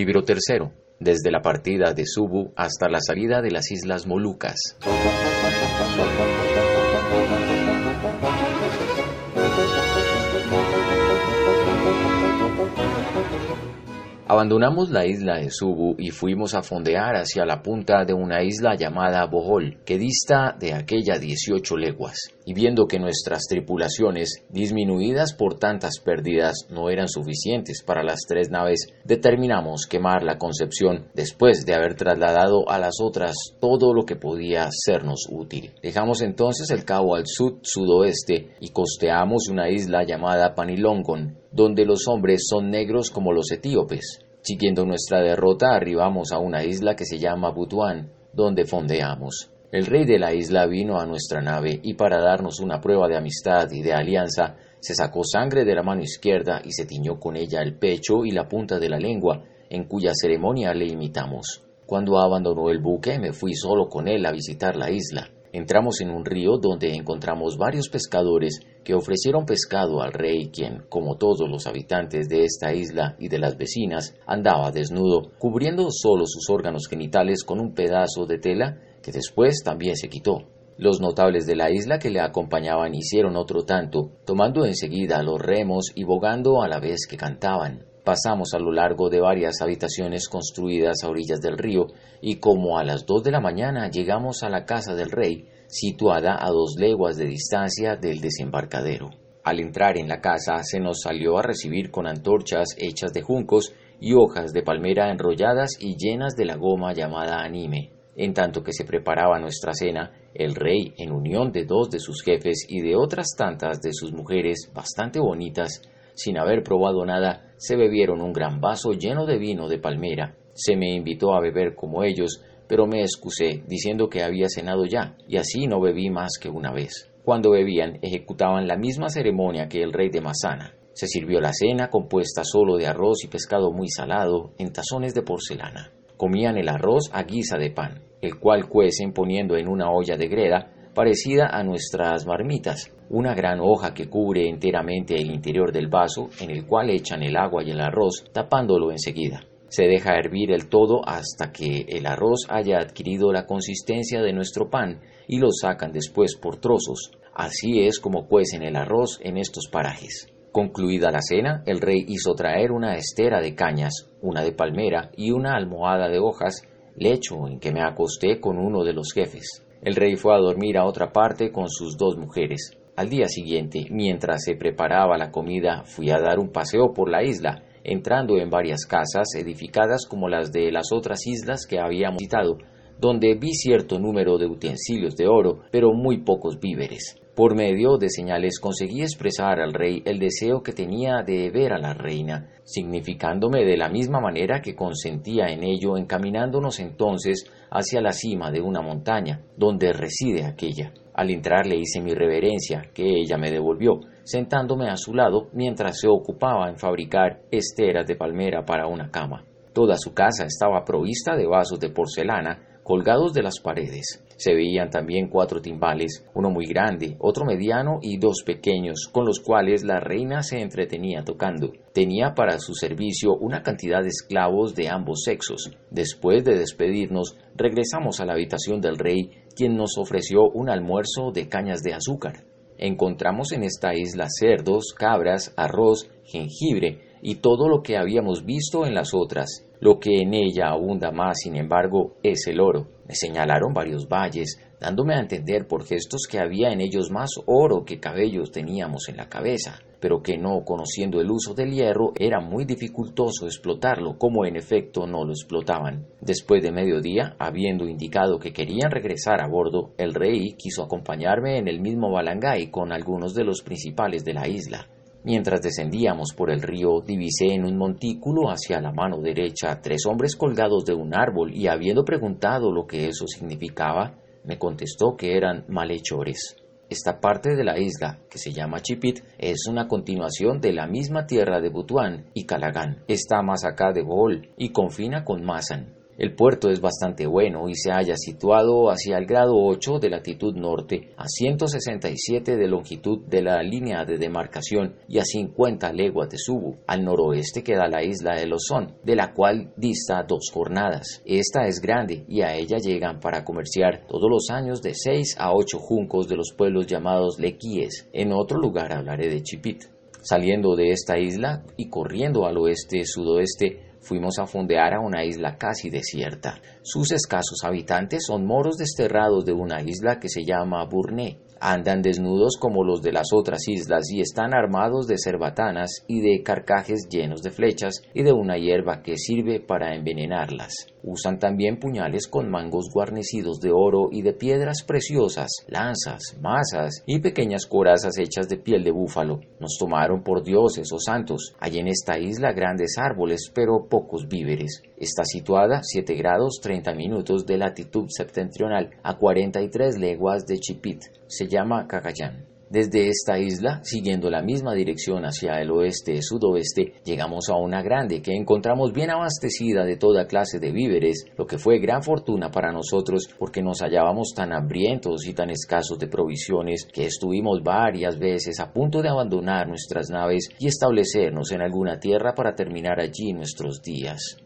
Libro tercero. Desde la partida de Subu hasta la salida de las Islas Molucas. Abandonamos la isla de Subu y fuimos a fondear hacia la punta de una isla llamada Bohol, que dista de aquella 18 leguas. Y viendo que nuestras tripulaciones, disminuidas por tantas pérdidas, no eran suficientes para las tres naves, determinamos quemar la Concepción después de haber trasladado a las otras todo lo que podía sernos útil. Dejamos entonces el cabo al sud-sudoeste y costeamos una isla llamada Panilongon, donde los hombres son negros como los etíopes. Siguiendo nuestra derrota, arribamos a una isla que se llama Butuán, donde fondeamos. El rey de la isla vino a nuestra nave y para darnos una prueba de amistad y de alianza, se sacó sangre de la mano izquierda y se tiñó con ella el pecho y la punta de la lengua, en cuya ceremonia le imitamos. Cuando abandonó el buque, me fui solo con él a visitar la isla. Entramos en un río donde encontramos varios pescadores que ofrecieron pescado al rey, quien, como todos los habitantes de esta isla y de las vecinas, andaba desnudo, cubriendo solo sus órganos genitales con un pedazo de tela que después también se quitó. Los notables de la isla que le acompañaban hicieron otro tanto, tomando enseguida los remos y bogando a la vez que cantaban. Pasamos a lo largo de varias habitaciones construidas a orillas del río y como a las dos de la mañana llegamos a la casa del rey, situada a dos leguas de distancia del desembarcadero. Al entrar en la casa se nos salió a recibir con antorchas hechas de juncos y hojas de palmera enrolladas y llenas de la goma llamada anime. En tanto que se preparaba nuestra cena, el rey, en unión de dos de sus jefes y de otras tantas de sus mujeres bastante bonitas, sin haber probado nada, se bebieron un gran vaso lleno de vino de palmera. Se me invitó a beber como ellos, pero me excusé, diciendo que había cenado ya, y así no bebí más que una vez. Cuando bebían, ejecutaban la misma ceremonia que el rey de Masana. Se sirvió la cena compuesta solo de arroz y pescado muy salado, en tazones de porcelana. Comían el arroz a guisa de pan, el cual cuecen poniendo en una olla de greda, parecida a nuestras marmitas, una gran hoja que cubre enteramente el interior del vaso en el cual echan el agua y el arroz, tapándolo enseguida. Se deja hervir el todo hasta que el arroz haya adquirido la consistencia de nuestro pan y lo sacan después por trozos. Así es como cuecen el arroz en estos parajes. Concluida la cena, el rey hizo traer una estera de cañas, una de palmera y una almohada de hojas, lecho en que me acosté con uno de los jefes. El rey fue a dormir a otra parte con sus dos mujeres. Al día siguiente, mientras se preparaba la comida, fui a dar un paseo por la isla, entrando en varias casas edificadas como las de las otras islas que habíamos visitado, donde vi cierto número de utensilios de oro, pero muy pocos víveres. Por medio de señales conseguí expresar al rey el deseo que tenía de ver a la reina, significándome de la misma manera que consentía en ello encaminándonos entonces hacia la cima de una montaña, donde reside aquella. Al entrar le hice mi reverencia, que ella me devolvió, sentándome a su lado mientras se ocupaba en fabricar esteras de palmera para una cama. Toda su casa estaba provista de vasos de porcelana colgados de las paredes. Se veían también cuatro timbales, uno muy grande, otro mediano y dos pequeños, con los cuales la reina se entretenía tocando. Tenía para su servicio una cantidad de esclavos de ambos sexos. Después de despedirnos, regresamos a la habitación del rey, quien nos ofreció un almuerzo de cañas de azúcar. Encontramos en esta isla cerdos, cabras, arroz, jengibre y todo lo que habíamos visto en las otras. Lo que en ella abunda más, sin embargo, es el oro. Me señalaron varios valles, dándome a entender por gestos que había en ellos más oro que cabellos teníamos en la cabeza, pero que no conociendo el uso del hierro era muy dificultoso explotarlo, como en efecto no lo explotaban. Después de mediodía, habiendo indicado que querían regresar a bordo, el rey quiso acompañarme en el mismo balangay con algunos de los principales de la isla. Mientras descendíamos por el río, divisé en un montículo hacia la mano derecha tres hombres colgados de un árbol y habiendo preguntado lo que eso significaba, me contestó que eran malhechores. Esta parte de la isla, que se llama Chipit, es una continuación de la misma tierra de Butuán y Calagán. Está más acá de Bohol y confina con Masan. El puerto es bastante bueno y se halla situado hacia el grado 8 de latitud norte, a 167 de longitud de la línea de demarcación y a 50 leguas de Subu. Al noroeste queda la isla de Lozón, de la cual dista dos jornadas. Esta es grande y a ella llegan para comerciar todos los años de 6 a 8 juncos de los pueblos llamados lequíes. En otro lugar hablaré de Chipit. Saliendo de esta isla y corriendo al oeste-sudoeste, fuimos a fondear a una isla casi desierta. Sus escasos habitantes son moros desterrados de una isla que se llama Burné. Andan desnudos como los de las otras islas y están armados de cerbatanas y de carcajes llenos de flechas y de una hierba que sirve para envenenarlas. Usan también puñales con mangos guarnecidos de oro y de piedras preciosas, lanzas, masas y pequeñas corazas hechas de piel de búfalo. Nos tomaron por dioses o santos. Hay en esta isla grandes árboles, pero pocos víveres. Está situada 7 grados 30 minutos de latitud septentrional a 43 leguas de Chipit. Se llama Cacayán. Desde esta isla, siguiendo la misma dirección hacia el oeste-sudoeste, llegamos a una grande que encontramos bien abastecida de toda clase de víveres, lo que fue gran fortuna para nosotros porque nos hallábamos tan hambrientos y tan escasos de provisiones que estuvimos varias veces a punto de abandonar nuestras naves y establecernos en alguna tierra para terminar allí nuestros días.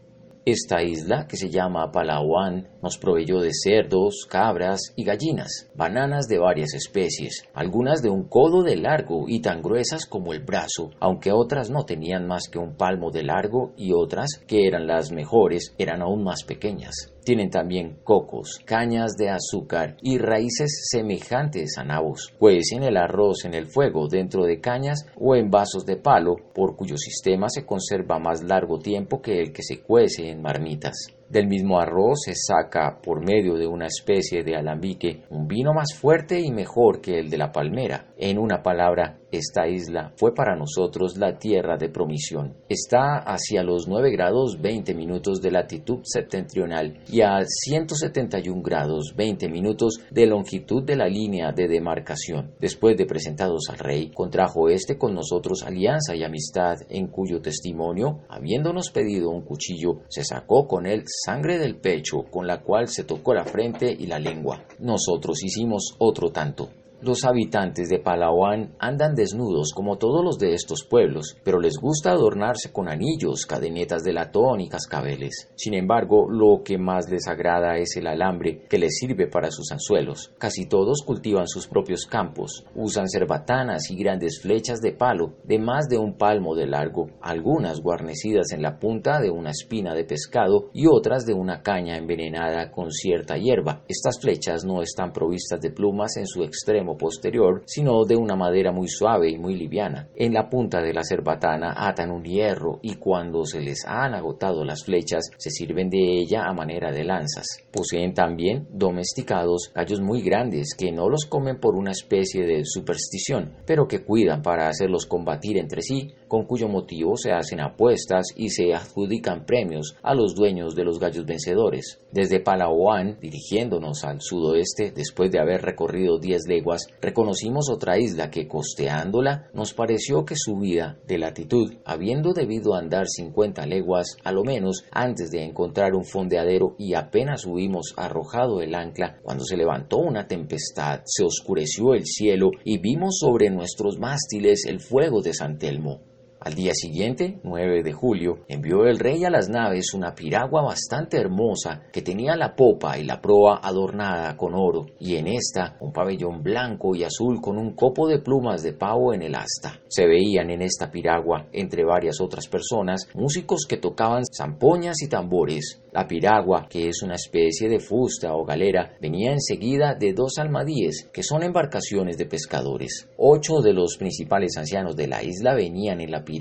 Esta isla, que se llama Palawan, nos proveyó de cerdos, cabras y gallinas, bananas de varias especies, algunas de un codo de largo y tan gruesas como el brazo, aunque otras no tenían más que un palmo de largo y otras, que eran las mejores, eran aún más pequeñas. Tienen también cocos, cañas de azúcar y raíces semejantes a nabos. Cuecen el arroz en el fuego dentro de cañas o en vasos de palo, por cuyo sistema se conserva más largo tiempo que el que se cuece en marmitas. Del mismo arroz se saca, por medio de una especie de alambique, un vino más fuerte y mejor que el de la palmera. En una palabra, esta isla fue para nosotros la tierra de promisión. Está hacia los 9 grados 20 minutos de latitud septentrional y a 171 grados 20 minutos de longitud de la línea de demarcación. Después de presentados al rey, contrajo este con nosotros alianza y amistad, en cuyo testimonio, habiéndonos pedido un cuchillo, se sacó con él sangre del pecho, con la cual se tocó la frente y la lengua. Nosotros hicimos otro tanto. Los habitantes de Palawan andan desnudos como todos los de estos pueblos, pero les gusta adornarse con anillos, cadenetas de latón y cascabeles. Sin embargo, lo que más les agrada es el alambre que les sirve para sus anzuelos. Casi todos cultivan sus propios campos, usan cerbatanas y grandes flechas de palo de más de un palmo de largo, algunas guarnecidas en la punta de una espina de pescado y otras de una caña envenenada con cierta hierba. Estas flechas no están provistas de plumas en su extremo posterior, sino de una madera muy suave y muy liviana. En la punta de la cerbatana atan un hierro y cuando se les han agotado las flechas se sirven de ella a manera de lanzas. Poseen también domesticados gallos muy grandes que no los comen por una especie de superstición, pero que cuidan para hacerlos combatir entre sí, con cuyo motivo se hacen apuestas y se adjudican premios a los dueños de los gallos vencedores. Desde Palawan, dirigiéndonos al sudoeste, después de haber recorrido 10 leguas, reconocimos otra isla que costeándola nos pareció que subida de latitud, habiendo debido andar 50 leguas a lo menos antes de encontrar un fondeadero y apenas hubimos arrojado el ancla cuando se levantó una tempestad, se oscureció el cielo y vimos sobre nuestros mástiles el fuego de San Telmo. Al día siguiente, 9 de julio, envió el rey a las naves una piragua bastante hermosa que tenía la popa y la proa adornada con oro, y en esta un pabellón blanco y azul con un copo de plumas de pavo en el asta. Se veían en esta piragua, entre varias otras personas, músicos que tocaban zampoñas y tambores, la piragua, que es una especie de fusta o galera, venía enseguida de dos almadíes, que son embarcaciones de pescadores. Ocho de los principales ancianos de la isla venían en la piragua.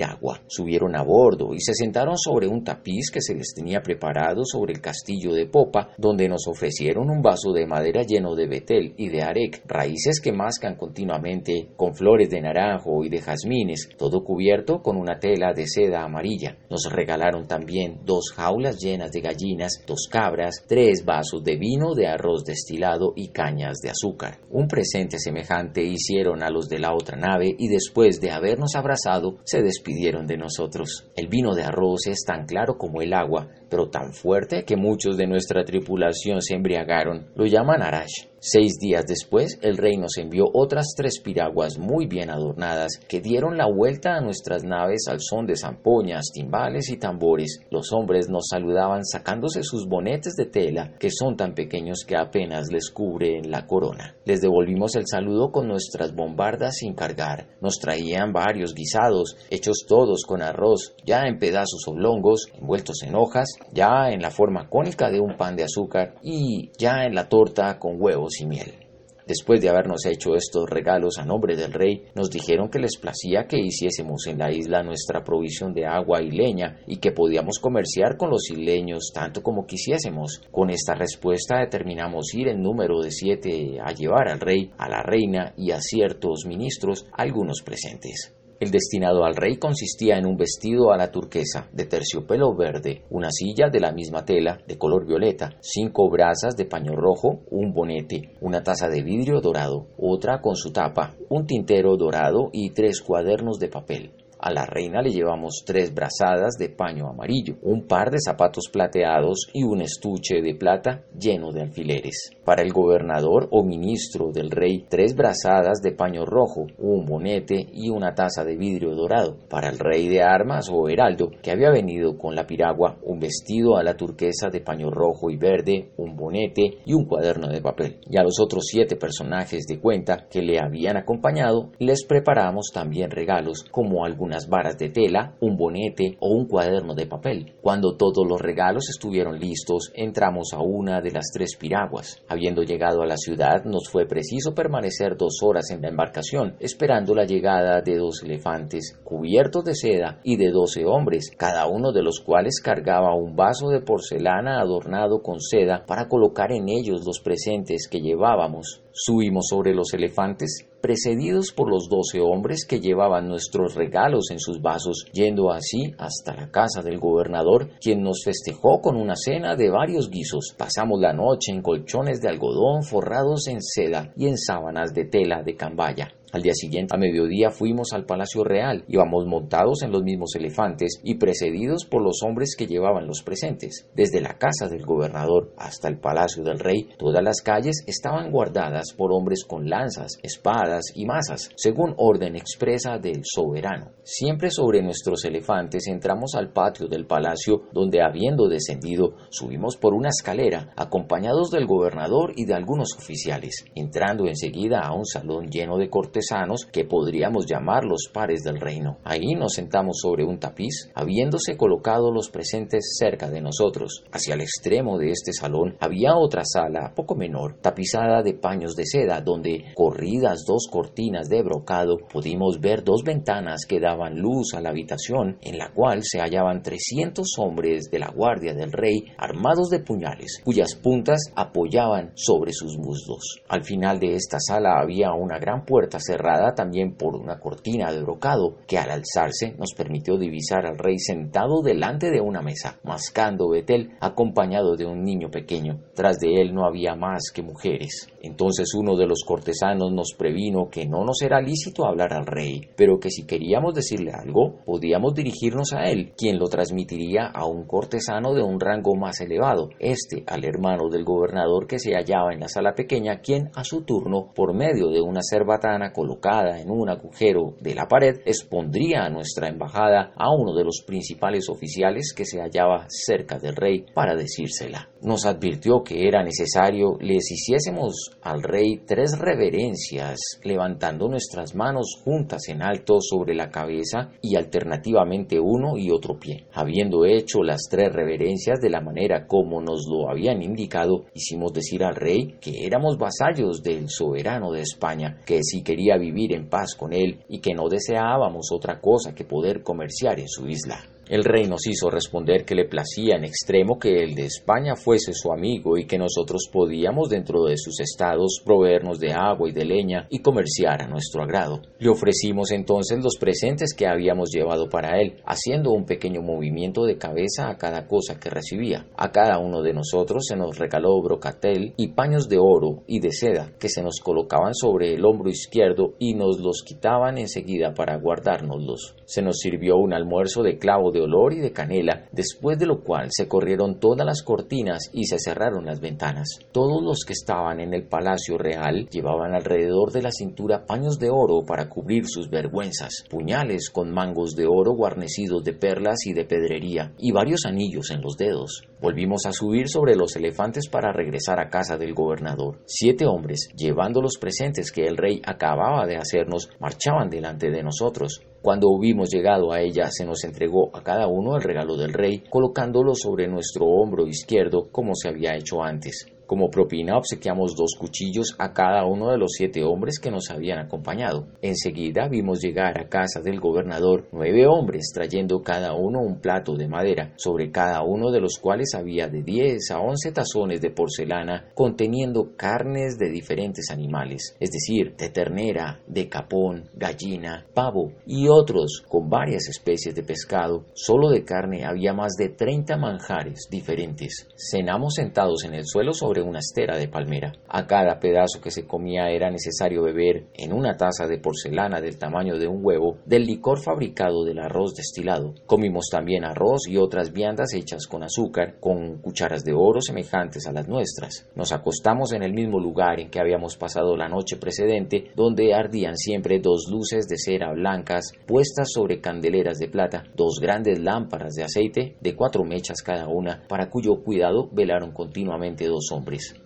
Subieron a bordo y se sentaron sobre un tapiz que se les tenía preparado sobre el castillo de popa, donde nos ofrecieron un vaso de madera lleno de betel y de arec, raíces que mascan continuamente, con flores de naranjo y de jazmines, todo cubierto con una tela de seda amarilla. Nos regalaron también dos jaulas llenas de gallinas dos cabras, tres vasos de vino de arroz destilado y cañas de azúcar. Un presente semejante hicieron a los de la otra nave y después de habernos abrazado se despidieron despidieron de nosotros. El vino de arroz es tan claro como el agua, pero tan fuerte que muchos de nuestra tripulación se embriagaron. Lo llaman arash. Seis días después, el rey nos envió otras tres piraguas muy bien adornadas que dieron la vuelta a nuestras naves al son de zampoñas, timbales y tambores. Los hombres nos saludaban sacándose sus bonetes de tela, que son tan pequeños que apenas les cubren la corona. Les devolvimos el saludo con nuestras bombardas sin cargar. Nos traían varios guisados, hechos todos con arroz, ya en pedazos oblongos, envueltos en hojas, ya en la forma cónica de un pan de azúcar y ya en la torta con huevos y miel. Después de habernos hecho estos regalos a nombre del rey, nos dijeron que les placía que hiciésemos en la isla nuestra provisión de agua y leña y que podíamos comerciar con los isleños tanto como quisiésemos. Con esta respuesta determinamos ir en número de siete a llevar al rey, a la reina y a ciertos ministros algunos presentes. El destinado al rey consistía en un vestido a la turquesa de terciopelo verde, una silla de la misma tela de color violeta, cinco brazas de paño rojo, un bonete, una taza de vidrio dorado, otra con su tapa, un tintero dorado y tres cuadernos de papel. A la reina le llevamos tres brazadas de paño amarillo, un par de zapatos plateados y un estuche de plata lleno de alfileres. Para el gobernador o ministro del rey, tres brazadas de paño rojo, un bonete y una taza de vidrio dorado. Para el rey de armas o heraldo, que había venido con la piragua, un vestido a la turquesa de paño rojo y verde, un bonete y un cuaderno de papel. Y a los otros siete personajes de cuenta que le habían acompañado, les preparamos también regalos como algunas varas de tela, un bonete o un cuaderno de papel. Cuando todos los regalos estuvieron listos, entramos a una de las tres piraguas. Habiendo llegado a la ciudad, nos fue preciso permanecer dos horas en la embarcación, esperando la llegada de dos elefantes cubiertos de seda y de doce hombres, cada uno de los cuales cargaba un vaso de porcelana adornado con seda para colocar en ellos los presentes que llevábamos. Subimos sobre los elefantes, precedidos por los doce hombres que llevaban nuestros regalos en sus vasos, yendo así hasta la casa del gobernador, quien nos festejó con una cena de varios guisos. Pasamos la noche en colchones de algodón forrados en seda y en sábanas de tela de cambaya. Al día siguiente, a mediodía, fuimos al Palacio Real. Íbamos montados en los mismos elefantes y precedidos por los hombres que llevaban los presentes. Desde la casa del gobernador hasta el Palacio del Rey, todas las calles estaban guardadas por hombres con lanzas, espadas y masas, según orden expresa del soberano. Siempre sobre nuestros elefantes entramos al patio del palacio, donde habiendo descendido, subimos por una escalera, acompañados del gobernador y de algunos oficiales, entrando enseguida a un salón lleno de cortes que podríamos llamar los pares del reino. Ahí nos sentamos sobre un tapiz, habiéndose colocado los presentes cerca de nosotros. Hacia el extremo de este salón había otra sala, poco menor, tapizada de paños de seda, donde, corridas dos cortinas de brocado, pudimos ver dos ventanas que daban luz a la habitación, en la cual se hallaban trescientos hombres de la guardia del rey, armados de puñales, cuyas puntas apoyaban sobre sus muslos. Al final de esta sala había una gran puerta cerrada también por una cortina de brocado que al alzarse nos permitió divisar al rey sentado delante de una mesa, mascando betel, acompañado de un niño pequeño. Tras de él no había más que mujeres. Entonces uno de los cortesanos nos previno que no nos era lícito hablar al rey, pero que si queríamos decirle algo, podíamos dirigirnos a él, quien lo transmitiría a un cortesano de un rango más elevado, este al hermano del gobernador que se hallaba en la sala pequeña, quien a su turno, por medio de una cerbatana colocada en un agujero de la pared expondría nuestra embajada a uno de los principales oficiales que se hallaba cerca del rey para decírsela. Nos advirtió que era necesario les hiciésemos al rey tres reverencias, levantando nuestras manos juntas en alto sobre la cabeza y alternativamente uno y otro pie. Habiendo hecho las tres reverencias de la manera como nos lo habían indicado, hicimos decir al rey que éramos vasallos del soberano de España, que si quería vivir en paz con él y que no deseábamos otra cosa que poder comerciar en su isla. El rey nos hizo responder que le placía en extremo que el de España fuese su amigo y que nosotros podíamos dentro de sus estados proveernos de agua y de leña y comerciar a nuestro agrado. Le ofrecimos entonces los presentes que habíamos llevado para él, haciendo un pequeño movimiento de cabeza a cada cosa que recibía. A cada uno de nosotros se nos regaló brocatel y paños de oro y de seda que se nos colocaban sobre el hombro izquierdo y nos los quitaban enseguida para guardárnoslos. Se nos sirvió un almuerzo de clavo de olor y de canela, después de lo cual se corrieron todas las cortinas y se cerraron las ventanas. Todos los que estaban en el palacio real llevaban alrededor de la cintura paños de oro para cubrir sus vergüenzas, puñales con mangos de oro guarnecidos de perlas y de pedrería, y varios anillos en los dedos. Volvimos a subir sobre los elefantes para regresar a casa del gobernador. Siete hombres, llevando los presentes que el rey acababa de hacernos, marchaban delante de nosotros. Cuando hubimos llegado a ella, se nos entregó a cada uno el regalo del rey, colocándolo sobre nuestro hombro izquierdo como se había hecho antes. Como propina obsequiamos dos cuchillos a cada uno de los siete hombres que nos habían acompañado. Enseguida vimos llegar a casa del gobernador nueve hombres trayendo cada uno un plato de madera, sobre cada uno de los cuales había de diez a once tazones de porcelana conteniendo carnes de diferentes animales, es decir, de ternera, de capón, gallina, pavo y otros con varias especies de pescado. Solo de carne había más de treinta manjares diferentes. Cenamos sentados en el suelo sobre una estera de palmera. A cada pedazo que se comía era necesario beber, en una taza de porcelana del tamaño de un huevo, del licor fabricado del arroz destilado. Comimos también arroz y otras viandas hechas con azúcar, con cucharas de oro semejantes a las nuestras. Nos acostamos en el mismo lugar en que habíamos pasado la noche precedente, donde ardían siempre dos luces de cera blancas puestas sobre candeleras de plata, dos grandes lámparas de aceite de cuatro mechas cada una, para cuyo cuidado velaron continuamente dos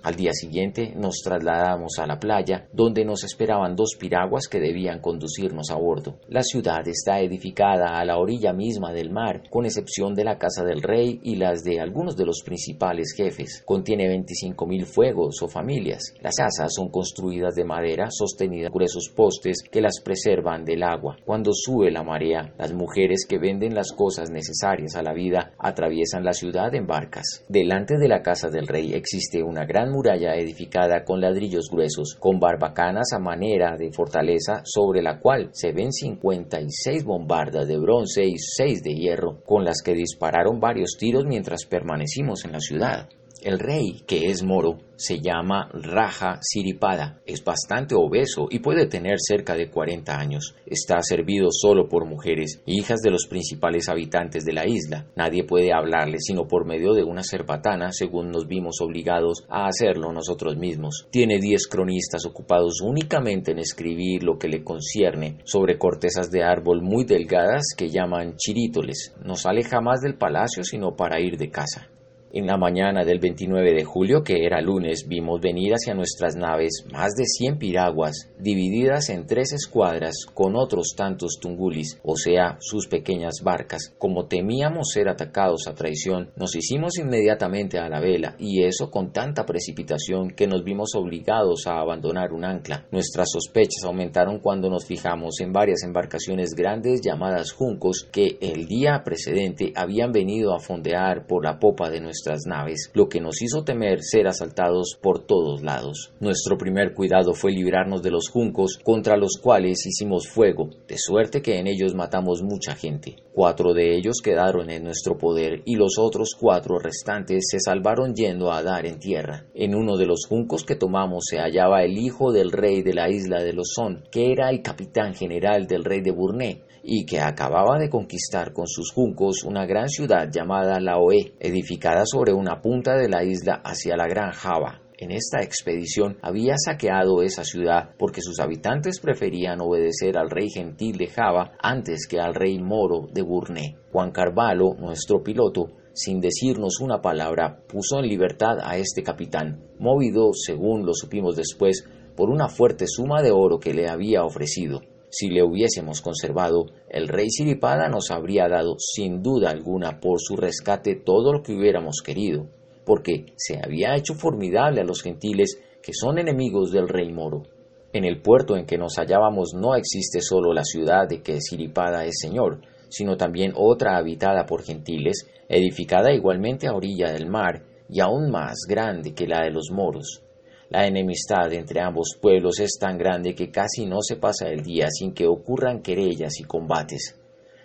Al día siguiente nos trasladamos a la playa, donde nos esperaban dos piraguas que debían conducirnos a bordo. La ciudad está edificada a la orilla misma del mar, con excepción de la casa del rey y las de algunos de los principales jefes. Contiene 25.000 fuegos o familias. Las casas son construidas de madera sostenida por esos postes que las preservan del agua. Cuando sube la marea, las mujeres que venden las cosas necesarias a la vida atraviesan la ciudad en barcas. Delante de la casa del rey existe una gran muralla edificada con ladrillos gruesos, con barbacanas a manera de fortaleza, sobre la cual se ven 56 bombardas de bronce y 6 de hierro, con las que dispararon varios tiros mientras permanecimos en la ciudad. El rey, que es moro, se llama Raja Siripada. Es bastante obeso y puede tener cerca de 40 años. Está servido solo por mujeres, hijas de los principales habitantes de la isla. Nadie puede hablarle sino por medio de una cerbatana, según nos vimos obligados a hacerlo nosotros mismos. Tiene 10 cronistas ocupados únicamente en escribir lo que le concierne sobre cortezas de árbol muy delgadas que llaman chirítoles. No sale jamás del palacio sino para ir de casa. En la mañana del 29 de julio, que era lunes, vimos venir hacia nuestras naves más de 100 piraguas, divididas en tres escuadras con otros tantos tungulis, o sea, sus pequeñas barcas. Como temíamos ser atacados a traición, nos hicimos inmediatamente a la vela, y eso con tanta precipitación que nos vimos obligados a abandonar un ancla. Nuestras sospechas aumentaron cuando nos fijamos en varias embarcaciones grandes llamadas juncos que el día precedente habían venido a fondear por la popa de nuestra naves, lo que nos hizo temer ser asaltados por todos lados. Nuestro primer cuidado fue librarnos de los juncos, contra los cuales hicimos fuego, de suerte que en ellos matamos mucha gente. Cuatro de ellos quedaron en nuestro poder y los otros cuatro restantes se salvaron yendo a dar en tierra. En uno de los juncos que tomamos se hallaba el hijo del rey de la isla de Lozón, que era el capitán general del rey de Burné, y que acababa de conquistar con sus juncos una gran ciudad llamada Laoé, edificada sobre una punta de la isla hacia la gran Java. En esta expedición había saqueado esa ciudad porque sus habitantes preferían obedecer al rey gentil de Java antes que al rey moro de Burné. Juan Carvalho, nuestro piloto, sin decirnos una palabra, puso en libertad a este capitán, movido, según lo supimos después, por una fuerte suma de oro que le había ofrecido. Si le hubiésemos conservado, el rey Siripada nos habría dado sin duda alguna por su rescate todo lo que hubiéramos querido, porque se había hecho formidable a los gentiles que son enemigos del rey moro. En el puerto en que nos hallábamos no existe solo la ciudad de que Siripada es señor, sino también otra habitada por gentiles, edificada igualmente a orilla del mar, y aún más grande que la de los moros. La enemistad entre ambos pueblos es tan grande que casi no se pasa el día sin que ocurran querellas y combates.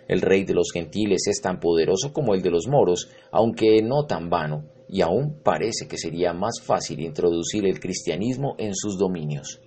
El rey de los gentiles es tan poderoso como el de los moros, aunque no tan vano, y aún parece que sería más fácil introducir el cristianismo en sus dominios.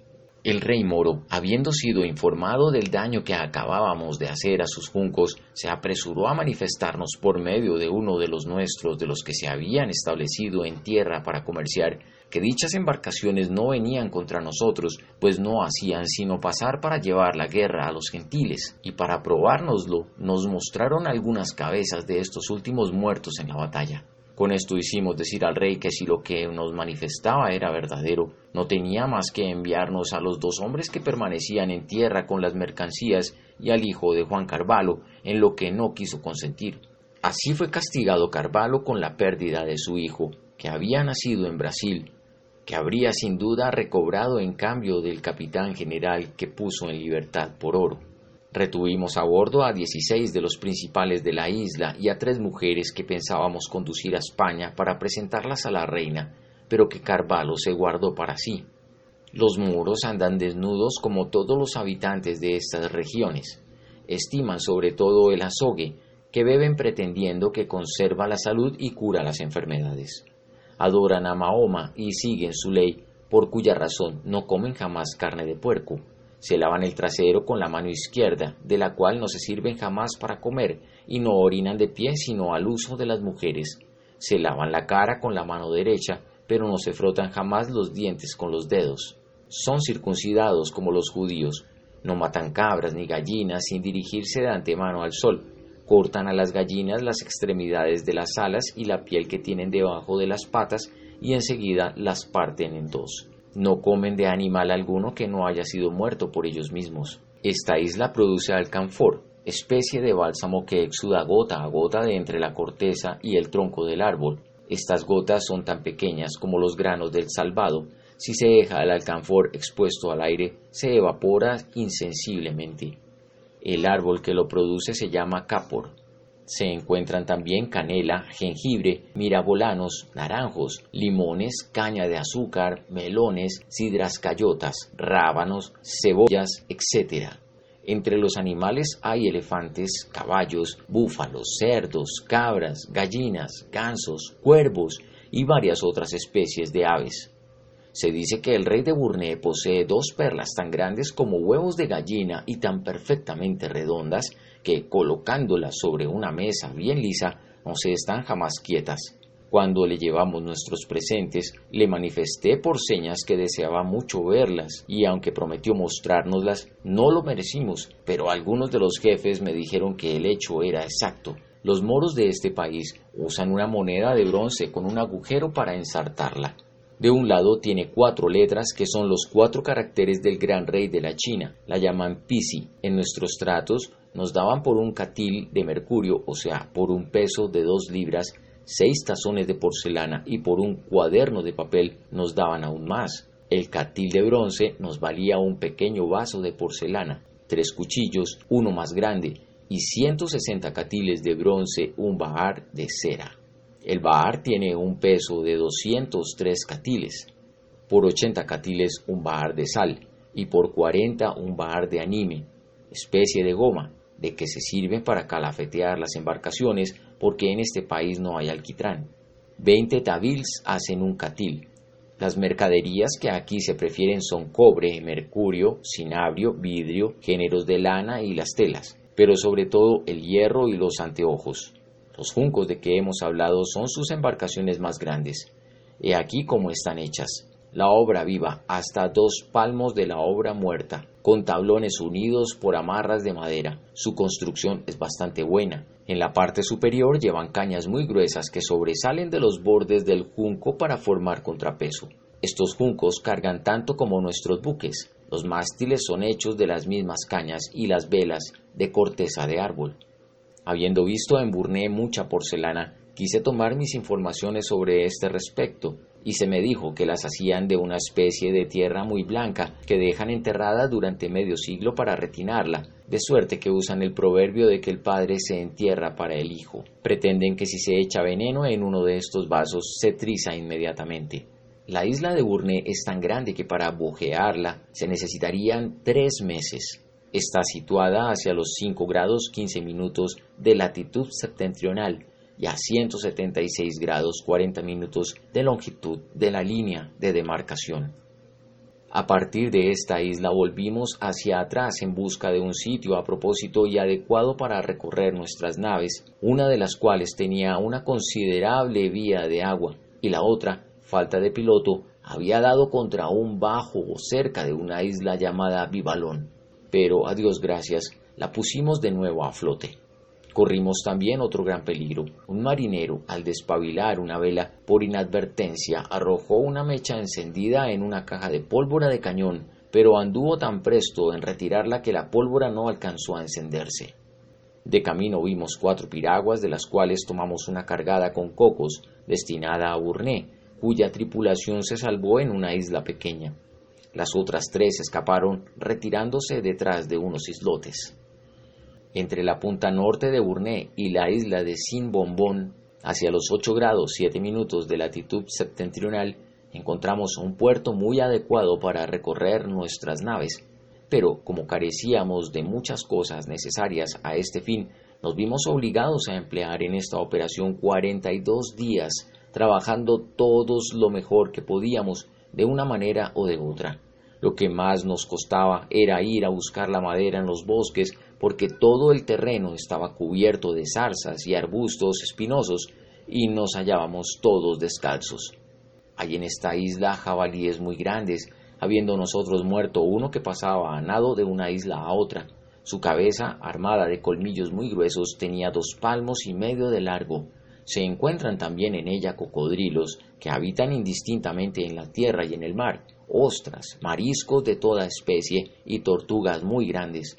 El rey moro, habiendo sido informado del daño que acabábamos de hacer a sus juncos, se apresuró a manifestarnos por medio de uno de los nuestros, de los que se habían establecido en tierra para comerciar, que dichas embarcaciones no venían contra nosotros, pues no hacían sino pasar para llevar la guerra a los gentiles, y para probárnoslo nos mostraron algunas cabezas de estos últimos muertos en la batalla. Con esto hicimos decir al rey que si lo que nos manifestaba era verdadero, no tenía más que enviarnos a los dos hombres que permanecían en tierra con las mercancías y al hijo de Juan Carvalho, en lo que no quiso consentir. Así fue castigado Carvalho con la pérdida de su hijo, que había nacido en Brasil, que habría sin duda recobrado en cambio del capitán general que puso en libertad por oro. Retuvimos a bordo a 16 de los principales de la isla y a tres mujeres que pensábamos conducir a España para presentarlas a la reina, pero que Carvalho se guardó para sí. Los muros andan desnudos como todos los habitantes de estas regiones. Estiman sobre todo el azogue, que beben pretendiendo que conserva la salud y cura las enfermedades. Adoran a Mahoma y siguen su ley, por cuya razón no comen jamás carne de puerco se lavan el trasero con la mano izquierda, de la cual no se sirven jamás para comer, y no orinan de pie sino al uso de las mujeres. Se lavan la cara con la mano derecha, pero no se frotan jamás los dientes con los dedos. Son circuncidados como los judíos. No matan cabras ni gallinas sin dirigirse de antemano al sol. Cortan a las gallinas las extremidades de las alas y la piel que tienen debajo de las patas y enseguida las parten en dos. No comen de animal alguno que no haya sido muerto por ellos mismos. Esta isla produce alcanfor, especie de bálsamo que exuda gota a gota de entre la corteza y el tronco del árbol. Estas gotas son tan pequeñas como los granos del salvado. Si se deja el alcanfor expuesto al aire, se evapora insensiblemente. El árbol que lo produce se llama capor. Se encuentran también canela, jengibre, mirabolanos, naranjos, limones, caña de azúcar, melones, sidras cayotas, rábanos, cebollas, etc. Entre los animales hay elefantes, caballos, búfalos, cerdos, cabras, gallinas, gansos, cuervos y varias otras especies de aves. Se dice que el rey de Burné posee dos perlas tan grandes como huevos de gallina y tan perfectamente redondas que colocándolas sobre una mesa bien lisa no se están jamás quietas. Cuando le llevamos nuestros presentes, le manifesté por señas que deseaba mucho verlas, y aunque prometió mostrárnoslas, no lo merecimos, pero algunos de los jefes me dijeron que el hecho era exacto. Los moros de este país usan una moneda de bronce con un agujero para ensartarla. De un lado tiene cuatro letras que son los cuatro caracteres del gran rey de la China. La llaman Pisi. En nuestros tratos nos daban por un catil de mercurio, o sea, por un peso de dos libras, seis tazones de porcelana y por un cuaderno de papel nos daban aún más. El catil de bronce nos valía un pequeño vaso de porcelana, tres cuchillos, uno más grande, y 160 catiles de bronce, un bahar de cera. El bahar tiene un peso de 203 catiles, por 80 catiles un bahar de sal y por 40 un bahar de anime, especie de goma, de que se sirve para calafetear las embarcaciones porque en este país no hay alquitrán. Veinte tabils hacen un catil. Las mercaderías que aquí se prefieren son cobre, mercurio, cinabrio, vidrio, géneros de lana y las telas, pero sobre todo el hierro y los anteojos. Los juncos de que hemos hablado son sus embarcaciones más grandes. He aquí cómo están hechas la obra viva hasta dos palmos de la obra muerta, con tablones unidos por amarras de madera. Su construcción es bastante buena. En la parte superior llevan cañas muy gruesas que sobresalen de los bordes del junco para formar contrapeso. Estos juncos cargan tanto como nuestros buques. Los mástiles son hechos de las mismas cañas y las velas de corteza de árbol. Habiendo visto en Burné mucha porcelana, quise tomar mis informaciones sobre este respecto y se me dijo que las hacían de una especie de tierra muy blanca que dejan enterrada durante medio siglo para retinarla, de suerte que usan el proverbio de que el padre se entierra para el hijo. Pretenden que si se echa veneno en uno de estos vasos se triza inmediatamente. La isla de Burné es tan grande que para bujearla se necesitarían tres meses. Está situada hacia los 5 grados 15 minutos de latitud septentrional y a 176 grados 40 minutos de longitud de la línea de demarcación. A partir de esta isla volvimos hacia atrás en busca de un sitio a propósito y adecuado para recorrer nuestras naves, una de las cuales tenía una considerable vía de agua y la otra, falta de piloto, había dado contra un bajo o cerca de una isla llamada Vivalón. Pero, a Dios gracias, la pusimos de nuevo a flote. Corrimos también otro gran peligro. Un marinero, al despabilar una vela por inadvertencia, arrojó una mecha encendida en una caja de pólvora de cañón, pero anduvo tan presto en retirarla que la pólvora no alcanzó a encenderse. De camino vimos cuatro piraguas, de las cuales tomamos una cargada con cocos, destinada a Burné, cuya tripulación se salvó en una isla pequeña. Las otras tres escaparon retirándose detrás de unos islotes entre la punta norte de Burné y la isla de Sin Bombón, hacia los 8 grados 7 minutos de latitud septentrional, encontramos un puerto muy adecuado para recorrer nuestras naves, pero como carecíamos de muchas cosas necesarias a este fin, nos vimos obligados a emplear en esta operación 42 días, trabajando todos lo mejor que podíamos, de una manera o de otra. Lo que más nos costaba era ir a buscar la madera en los bosques porque todo el terreno estaba cubierto de zarzas y arbustos espinosos y nos hallábamos todos descalzos. Hay en esta isla jabalíes muy grandes, habiendo nosotros muerto uno que pasaba a nado de una isla a otra. Su cabeza, armada de colmillos muy gruesos, tenía dos palmos y medio de largo. Se encuentran también en ella cocodrilos que habitan indistintamente en la tierra y en el mar, ostras, mariscos de toda especie y tortugas muy grandes.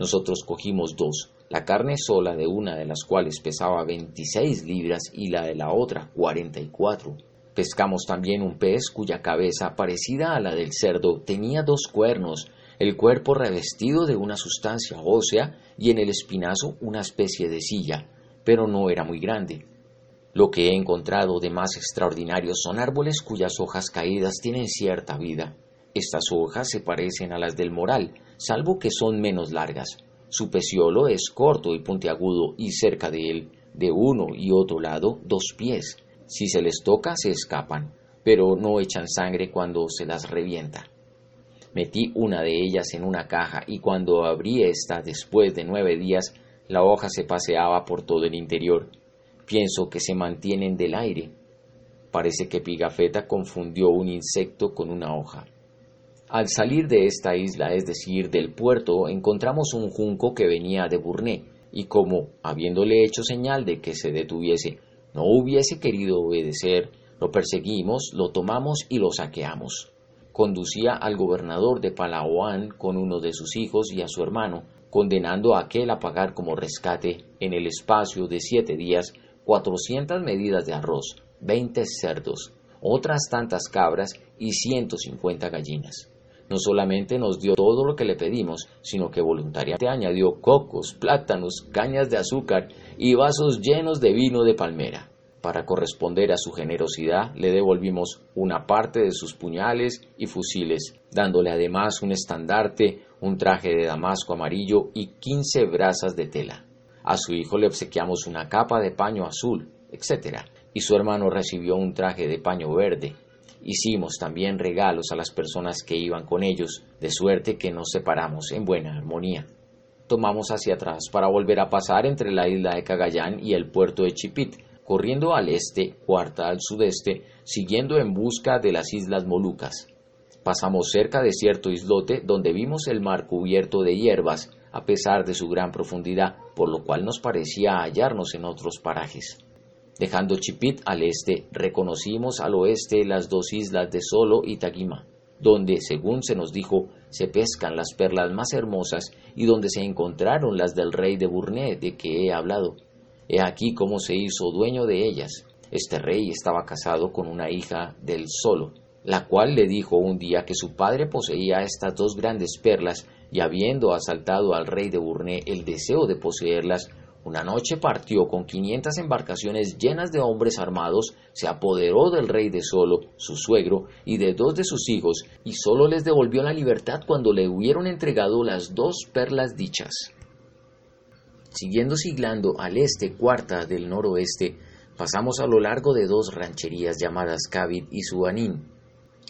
Nosotros cogimos dos, la carne sola de una de las cuales pesaba 26 libras y la de la otra 44. Pescamos también un pez cuya cabeza, parecida a la del cerdo, tenía dos cuernos, el cuerpo revestido de una sustancia ósea y en el espinazo una especie de silla, pero no era muy grande. Lo que he encontrado de más extraordinario son árboles cuyas hojas caídas tienen cierta vida. Estas hojas se parecen a las del moral, salvo que son menos largas. Su peciolo es corto y puntiagudo y cerca de él, de uno y otro lado, dos pies. Si se les toca, se escapan, pero no echan sangre cuando se las revienta. Metí una de ellas en una caja y cuando abrí esta después de nueve días, la hoja se paseaba por todo el interior. Pienso que se mantienen del aire. Parece que Pigafetta confundió un insecto con una hoja. Al salir de esta isla, es decir, del puerto, encontramos un junco que venía de Burné, y como, habiéndole hecho señal de que se detuviese, no hubiese querido obedecer, lo perseguimos, lo tomamos y lo saqueamos. Conducía al gobernador de Palaoán con uno de sus hijos y a su hermano, condenando a aquel a pagar como rescate, en el espacio de siete días, cuatrocientas medidas de arroz, veinte cerdos, otras tantas cabras y ciento cincuenta gallinas. No solamente nos dio todo lo que le pedimos, sino que voluntariamente añadió cocos, plátanos, cañas de azúcar y vasos llenos de vino de palmera. Para corresponder a su generosidad, le devolvimos una parte de sus puñales y fusiles, dándole además un estandarte, un traje de damasco amarillo y quince brasas de tela. A su hijo le obsequiamos una capa de paño azul, etc. Y su hermano recibió un traje de paño verde, Hicimos también regalos a las personas que iban con ellos, de suerte que nos separamos en buena armonía. Tomamos hacia atrás para volver a pasar entre la isla de Cagayán y el puerto de Chipit, corriendo al este, cuarta al sudeste, siguiendo en busca de las islas Molucas. Pasamos cerca de cierto islote donde vimos el mar cubierto de hierbas, a pesar de su gran profundidad, por lo cual nos parecía hallarnos en otros parajes. Dejando Chipit al este, reconocimos al oeste las dos islas de Solo y Tagima, donde, según se nos dijo, se pescan las perlas más hermosas y donde se encontraron las del rey de Burné de que he hablado. He aquí cómo se hizo dueño de ellas. Este rey estaba casado con una hija del Solo. la cual le dijo un día que su padre poseía estas dos grandes perlas y habiendo asaltado al rey de Burné el deseo de poseerlas, una noche partió con quinientas embarcaciones llenas de hombres armados, se apoderó del rey de Solo, su suegro, y de dos de sus hijos, y sólo les devolvió la libertad cuando le hubieron entregado las dos perlas dichas. Siguiendo siglando al este cuarta del noroeste, pasamos a lo largo de dos rancherías llamadas Cavit y Suanín,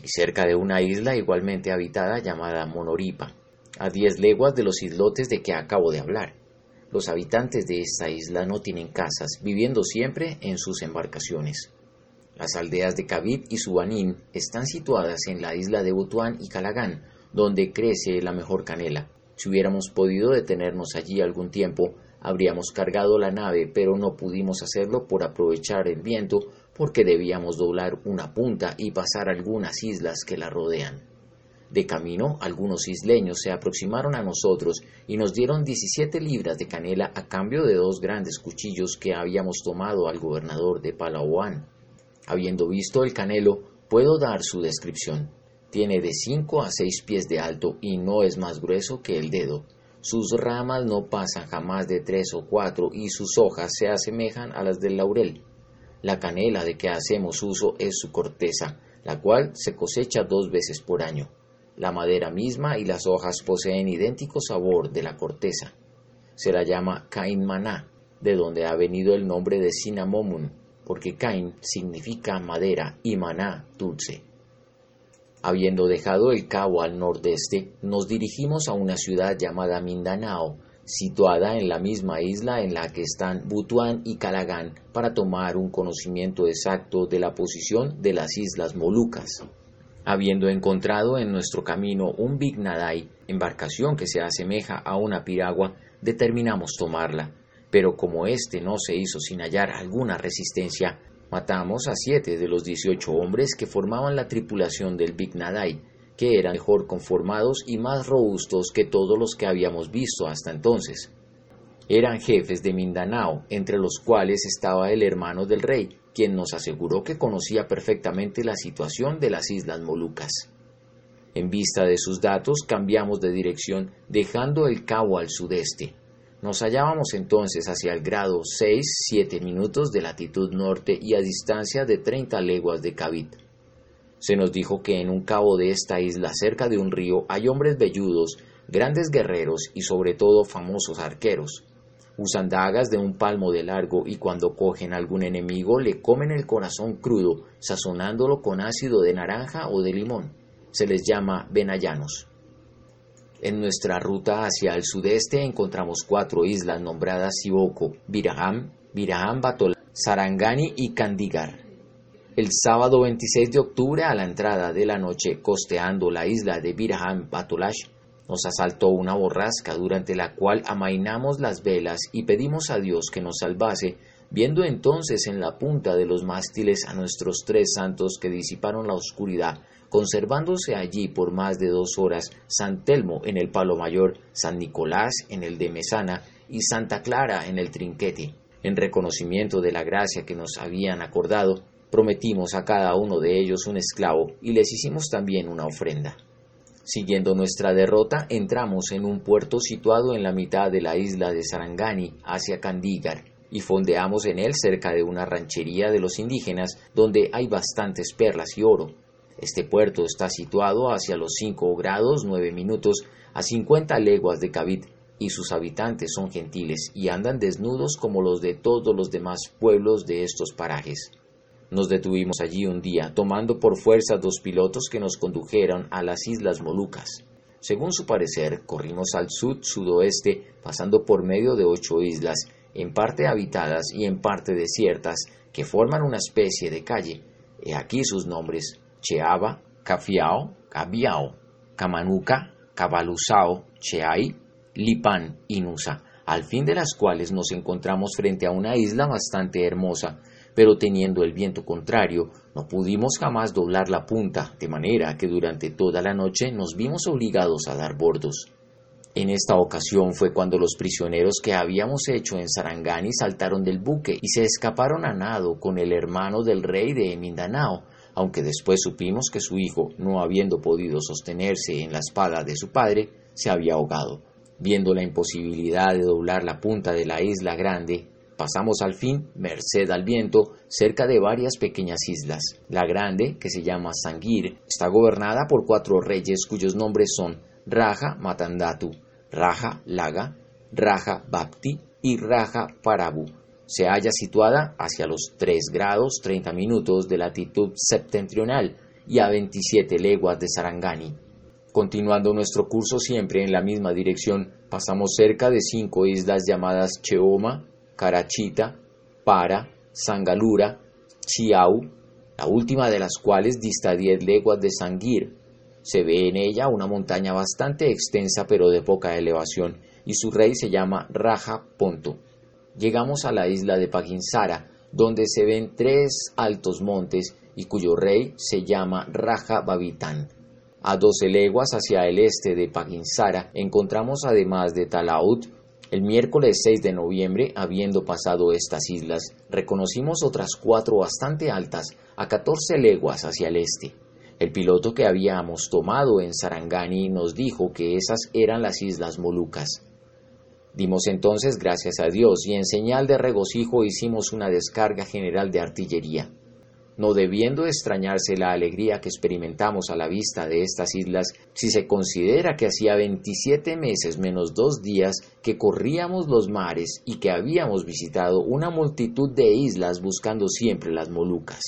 y cerca de una isla igualmente habitada llamada Monoripa, a diez leguas de los islotes de que acabo de hablar. Los habitantes de esta isla no tienen casas, viviendo siempre en sus embarcaciones. Las aldeas de Cavit y Suanín están situadas en la isla de Butuán y Calagán, donde crece la mejor canela. Si hubiéramos podido detenernos allí algún tiempo, habríamos cargado la nave, pero no pudimos hacerlo por aprovechar el viento, porque debíamos doblar una punta y pasar algunas islas que la rodean. De camino, algunos isleños se aproximaron a nosotros y nos dieron 17 libras de canela a cambio de dos grandes cuchillos que habíamos tomado al gobernador de Palawan. Habiendo visto el canelo, puedo dar su descripción. Tiene de 5 a 6 pies de alto y no es más grueso que el dedo. Sus ramas no pasan jamás de 3 o 4 y sus hojas se asemejan a las del laurel. La canela de que hacemos uso es su corteza, la cual se cosecha dos veces por año. La madera misma y las hojas poseen idéntico sabor de la corteza. Se la llama Cain maná, de donde ha venido el nombre de Sinamomun, porque Cain significa madera y maná dulce. Habiendo dejado el cabo al nordeste, nos dirigimos a una ciudad llamada Mindanao, situada en la misma isla en la que están Butuán y Calagán, para tomar un conocimiento exacto de la posición de las islas Molucas. Habiendo encontrado en nuestro camino un Big embarcación que se asemeja a una piragua, determinamos tomarla, pero como éste no se hizo sin hallar alguna resistencia, matamos a siete de los dieciocho hombres que formaban la tripulación del Big que eran mejor conformados y más robustos que todos los que habíamos visto hasta entonces. Eran jefes de Mindanao, entre los cuales estaba el hermano del rey, quien nos aseguró que conocía perfectamente la situación de las Islas Molucas. En vista de sus datos cambiamos de dirección dejando el cabo al sudeste. Nos hallábamos entonces hacia el grado 6-7 minutos de latitud norte y a distancia de 30 leguas de Cavit. Se nos dijo que en un cabo de esta isla cerca de un río hay hombres velludos, grandes guerreros y sobre todo famosos arqueros. Usan dagas de un palmo de largo y cuando cogen algún enemigo le comen el corazón crudo, sazonándolo con ácido de naranja o de limón. Se les llama benayanos. En nuestra ruta hacia el sudeste encontramos cuatro islas nombradas Siboko, Viraham, Viraham Batol, Sarangani y Kandigar. El sábado 26 de octubre a la entrada de la noche, costeando la isla de Viraham Batolash, nos asaltó una borrasca durante la cual amainamos las velas y pedimos a Dios que nos salvase, viendo entonces en la punta de los mástiles a nuestros tres santos que disiparon la oscuridad, conservándose allí por más de dos horas San Telmo en el Palo Mayor, San Nicolás en el de Mesana y Santa Clara en el Trinquete. En reconocimiento de la gracia que nos habían acordado, prometimos a cada uno de ellos un esclavo y les hicimos también una ofrenda. Siguiendo nuestra derrota, entramos en un puerto situado en la mitad de la isla de Sarangani, hacia Candígar, y fondeamos en él cerca de una ranchería de los indígenas donde hay bastantes perlas y oro. Este puerto está situado hacia los 5 grados 9 minutos a 50 leguas de Cavit y sus habitantes son gentiles y andan desnudos como los de todos los demás pueblos de estos parajes. Nos detuvimos allí un día, tomando por fuerza dos pilotos que nos condujeron a las Islas Molucas. Según su parecer, corrimos al sud-sudoeste, pasando por medio de ocho islas, en parte habitadas y en parte desiertas, que forman una especie de calle. He aquí sus nombres: Cheaba, Cafiao, Cabiao, Camanuca, Cabaluzao, Cheay, Lipan y Nusa, al fin de las cuales nos encontramos frente a una isla bastante hermosa, pero teniendo el viento contrario, no pudimos jamás doblar la punta, de manera que durante toda la noche nos vimos obligados a dar bordos. En esta ocasión fue cuando los prisioneros que habíamos hecho en Sarangani saltaron del buque y se escaparon a nado con el hermano del rey de Mindanao, aunque después supimos que su hijo, no habiendo podido sostenerse en la espada de su padre, se había ahogado. Viendo la imposibilidad de doblar la punta de la isla grande, pasamos al fin, merced al viento, cerca de varias pequeñas islas. La grande, que se llama Sangir, está gobernada por cuatro reyes cuyos nombres son Raja Matandatu, Raja Laga, Raja Bhakti y Raja Parabu. Se halla situada hacia los 3 grados 30 minutos de latitud septentrional y a 27 leguas de Sarangani. Continuando nuestro curso siempre en la misma dirección, pasamos cerca de cinco islas llamadas Cheoma, Carachita, Para, Sangalura, Chiau, la última de las cuales dista 10 leguas de Sangir. Se ve en ella una montaña bastante extensa pero de poca elevación y su rey se llama Raja Ponto. Llegamos a la isla de Paginsara, donde se ven tres altos montes y cuyo rey se llama Raja Babitán. A doce leguas hacia el este de Paginsara encontramos además de Talaut, el miércoles 6 de noviembre, habiendo pasado estas islas, reconocimos otras cuatro bastante altas a 14 leguas hacia el este. El piloto que habíamos tomado en Sarangani nos dijo que esas eran las islas Molucas. Dimos entonces gracias a Dios y en señal de regocijo hicimos una descarga general de artillería no debiendo extrañarse la alegría que experimentamos a la vista de estas islas si se considera que hacía 27 meses menos dos días que corríamos los mares y que habíamos visitado una multitud de islas buscando siempre las Molucas.